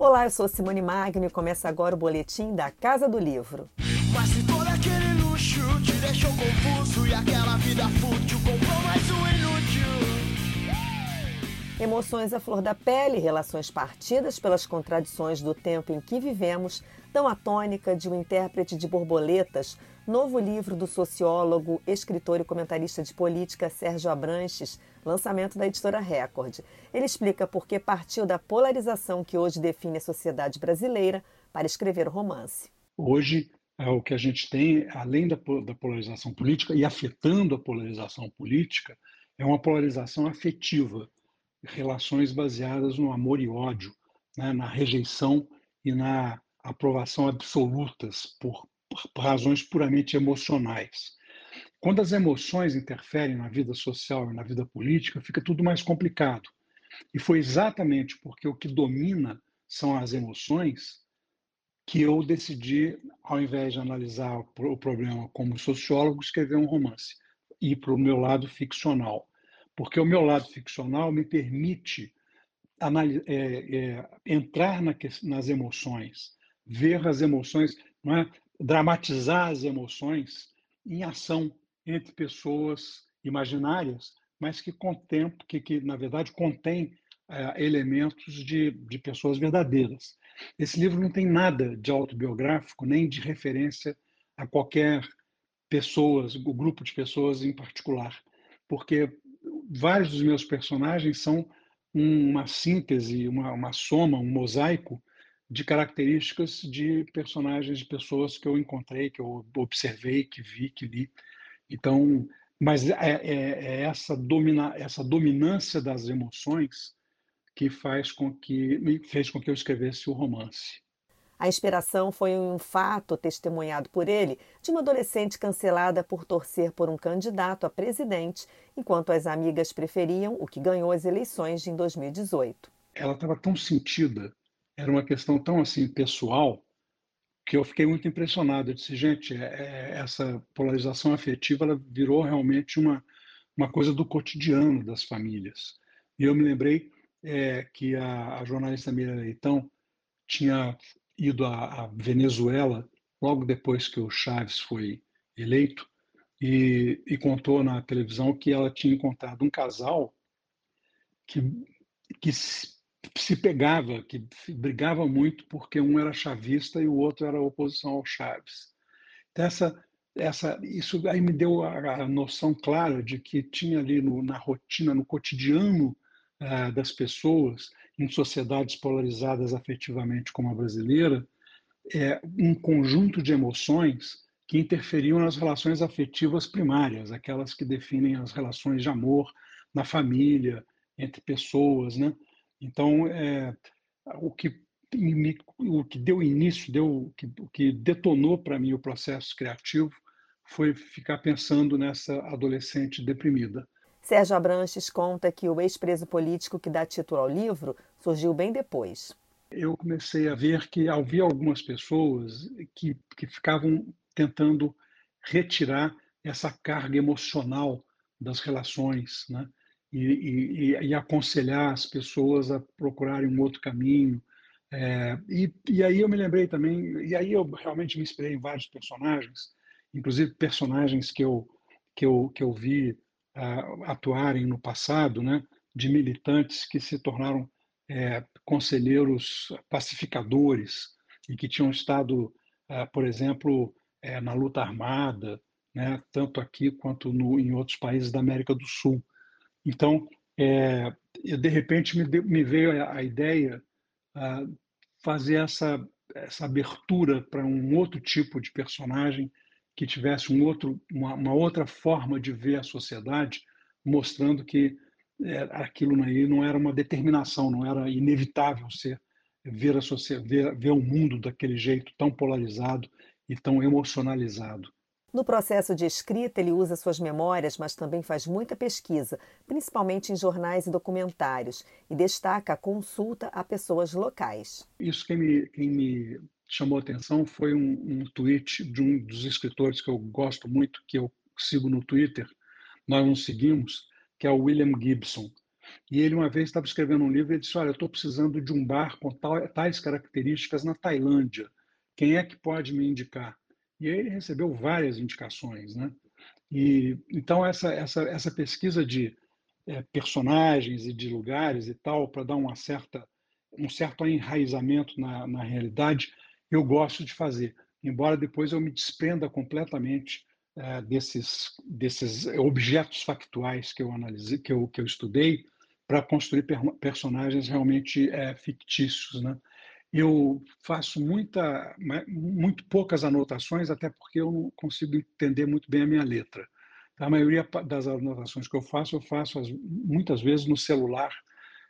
Olá, eu sou Simone Magno e começa agora o boletim da Casa do Livro. Mas se todo aquele luxo te deixou confuso e aquela vida fútil comprou mais um inútil. Emoções à flor da pele, relações partidas pelas contradições do tempo em que vivemos, dão a tônica de um intérprete de borboletas, novo livro do sociólogo, escritor e comentarista de política Sérgio Abranches, lançamento da editora Record. Ele explica por que partiu da polarização que hoje define a sociedade brasileira para escrever o romance. Hoje, é, o que a gente tem, além da, da polarização política e afetando a polarização política, é uma polarização afetiva relações baseadas no amor e ódio, né, na rejeição e na aprovação absolutas por, por razões puramente emocionais. Quando as emoções interferem na vida social e na vida política, fica tudo mais complicado. E foi exatamente porque o que domina são as emoções que eu decidi, ao invés de analisar o problema como sociólogo, escrever um romance e para o meu lado ficcional porque o meu lado ficcional me permite é, é, entrar na, nas emoções, ver as emoções, é? dramatizar as emoções em ação entre pessoas imaginárias, mas que contém, que, que na verdade contém é, elementos de, de pessoas verdadeiras. Esse livro não tem nada de autobiográfico nem de referência a qualquer pessoas, o grupo de pessoas em particular, porque vários dos meus personagens são uma síntese, uma, uma soma, um mosaico de características de personagens, de pessoas que eu encontrei, que eu observei, que vi, que li. Então, mas é, é, é essa, domina, essa dominância das emoções que faz com que fez com que eu escrevesse o romance. A inspiração foi um fato testemunhado por ele de uma adolescente cancelada por torcer por um candidato a presidente, enquanto as amigas preferiam o que ganhou as eleições de 2018. Ela estava tão sentida, era uma questão tão assim pessoal, que eu fiquei muito impressionado. Eu disse, gente, é, é, essa polarização afetiva ela virou realmente uma, uma coisa do cotidiano das famílias. E eu me lembrei é, que a, a jornalista Miriam Leitão tinha ido à, Venezuela logo depois que o Chaves foi eleito e, e, contou na televisão que ela tinha encontrado um casal que, que se, pegava, que brigava muito porque um era chavista e o outro era oposição ao Chaves. Então, essa, essa, isso aí me deu a, a noção clara de que tinha ali no, na rotina, no cotidiano uh, das pessoas, em sociedades polarizadas afetivamente como a brasileira, é um conjunto de emoções que interferiam nas relações afetivas primárias, aquelas que definem as relações de amor na família, entre pessoas, né? Então, é, o que o que deu início, deu, o que, o que detonou para mim o processo criativo foi ficar pensando nessa adolescente deprimida. Sérgio Abranches conta que o ex-preso político que dá título ao livro surgiu bem depois. Eu comecei a ver que havia algumas pessoas que, que ficavam tentando retirar essa carga emocional das relações, né? E, e, e, aconselhar as pessoas a procurarem um outro caminho. É, e, e aí eu me lembrei também, e aí eu realmente me inspirei em vários personagens, inclusive personagens que eu, que eu, que eu vi uh, atuarem no passado, né, de militantes que se tornaram é, conselheiros pacificadores e que tinham estado, uh, por exemplo, é, na luta armada, né, tanto aqui quanto no, em outros países da América do Sul. Então, é, de repente me, me veio a, a ideia uh, fazer essa, essa abertura para um outro tipo de personagem que tivesse um outro, uma, uma outra forma de ver a sociedade, mostrando que é, aquilo aí não era uma determinação, não era inevitável ser ver a sociedade, ver, ver o mundo daquele jeito tão polarizado e tão emocionalizado. No processo de escrita, ele usa suas memórias, mas também faz muita pesquisa, principalmente em jornais e documentários, e destaca a consulta a pessoas locais. Isso quem me, quem me chamou a atenção foi um, um tweet de um dos escritores que eu gosto muito, que eu sigo no Twitter, nós nos seguimos, que é o William Gibson. E ele uma vez estava escrevendo um livro e disse: Olha, eu estou precisando de um bar com tais características na Tailândia. Quem é que pode me indicar? E ele recebeu várias indicações, né? E então essa essa essa pesquisa de é, personagens e de lugares e tal para dar uma certa um certo enraizamento na, na realidade eu gosto de fazer, embora depois eu me desprenda completamente é, desses desses objetos factuais que eu analisei, que eu que eu estudei para construir per personagens realmente é, fictícios, né? Eu faço muita, muito poucas anotações, até porque eu não consigo entender muito bem a minha letra. A maioria das anotações que eu faço, eu faço muitas vezes no celular,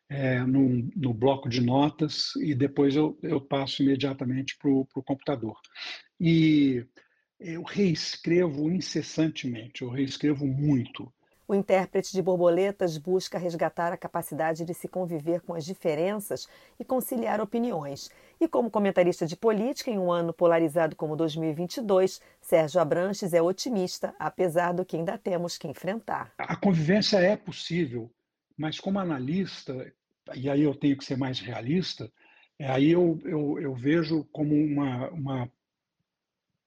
é, no, no, bloco de notas, e depois eu, eu passo imediatamente para o computador. E eu reescrevo incessantemente, eu reescrevo muito. O intérprete de borboletas busca resgatar a capacidade de se conviver com as diferenças e conciliar opiniões. E como comentarista de política em um ano polarizado como 2022, Sérgio Abranches é otimista, apesar do que ainda temos que enfrentar. A convivência é possível, mas como analista, e aí eu tenho que ser mais realista, é, aí eu, eu, eu vejo como uma, uma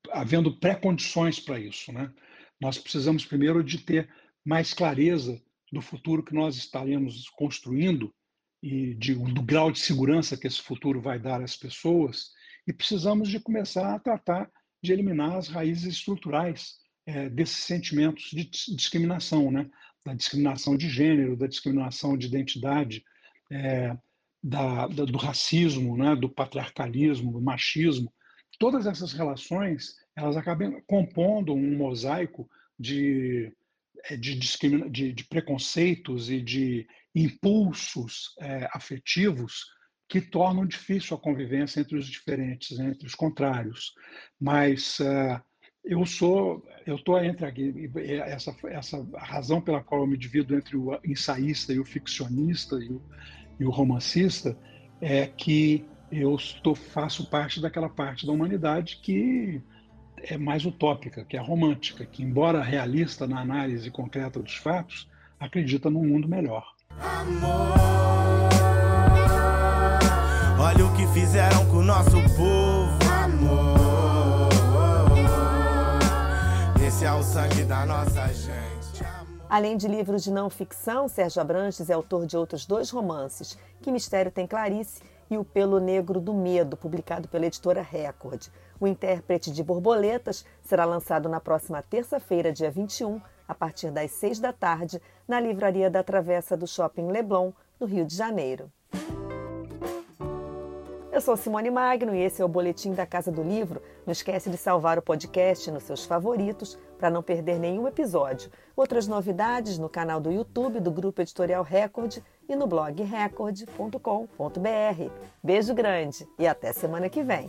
havendo pré-condições para isso. Né? Nós precisamos primeiro de ter mais clareza do futuro que nós estaremos construindo e de, do grau de segurança que esse futuro vai dar às pessoas, e precisamos de começar a tratar de eliminar as raízes estruturais é, desses sentimentos de discriminação, né? da discriminação de gênero, da discriminação de identidade, é, da, da, do racismo, né? do patriarcalismo, do machismo. Todas essas relações elas acabam compondo um mosaico de de, de, de preconceitos e de impulsos é, afetivos que tornam difícil a convivência entre os diferentes, entre os contrários. Mas uh, eu sou, eu estou entre essa essa razão pela qual eu me divido entre o ensaísta e o ficcionista e o, e o romancista é que eu estou faço parte daquela parte da humanidade que é mais utópica, que é romântica, que, embora realista na análise concreta dos fatos, acredita num mundo melhor. Amor, olha o que fizeram com o nosso povo, amor. Esse é o sangue da nossa gente. Além de livros de não ficção, Sérgio Abranches é autor de outros dois romances, Que Mistério Tem Clarice e O Pelo Negro do Medo, publicado pela editora Record. O intérprete de borboletas será lançado na próxima terça-feira, dia 21, a partir das 6 da tarde, na livraria da Travessa do Shopping Leblon, no Rio de Janeiro. Eu sou Simone Magno e esse é o Boletim da Casa do Livro. Não esquece de salvar o podcast nos seus favoritos para não perder nenhum episódio. Outras novidades no canal do YouTube do Grupo Editorial Record e no blog record.com.br. Beijo grande e até semana que vem.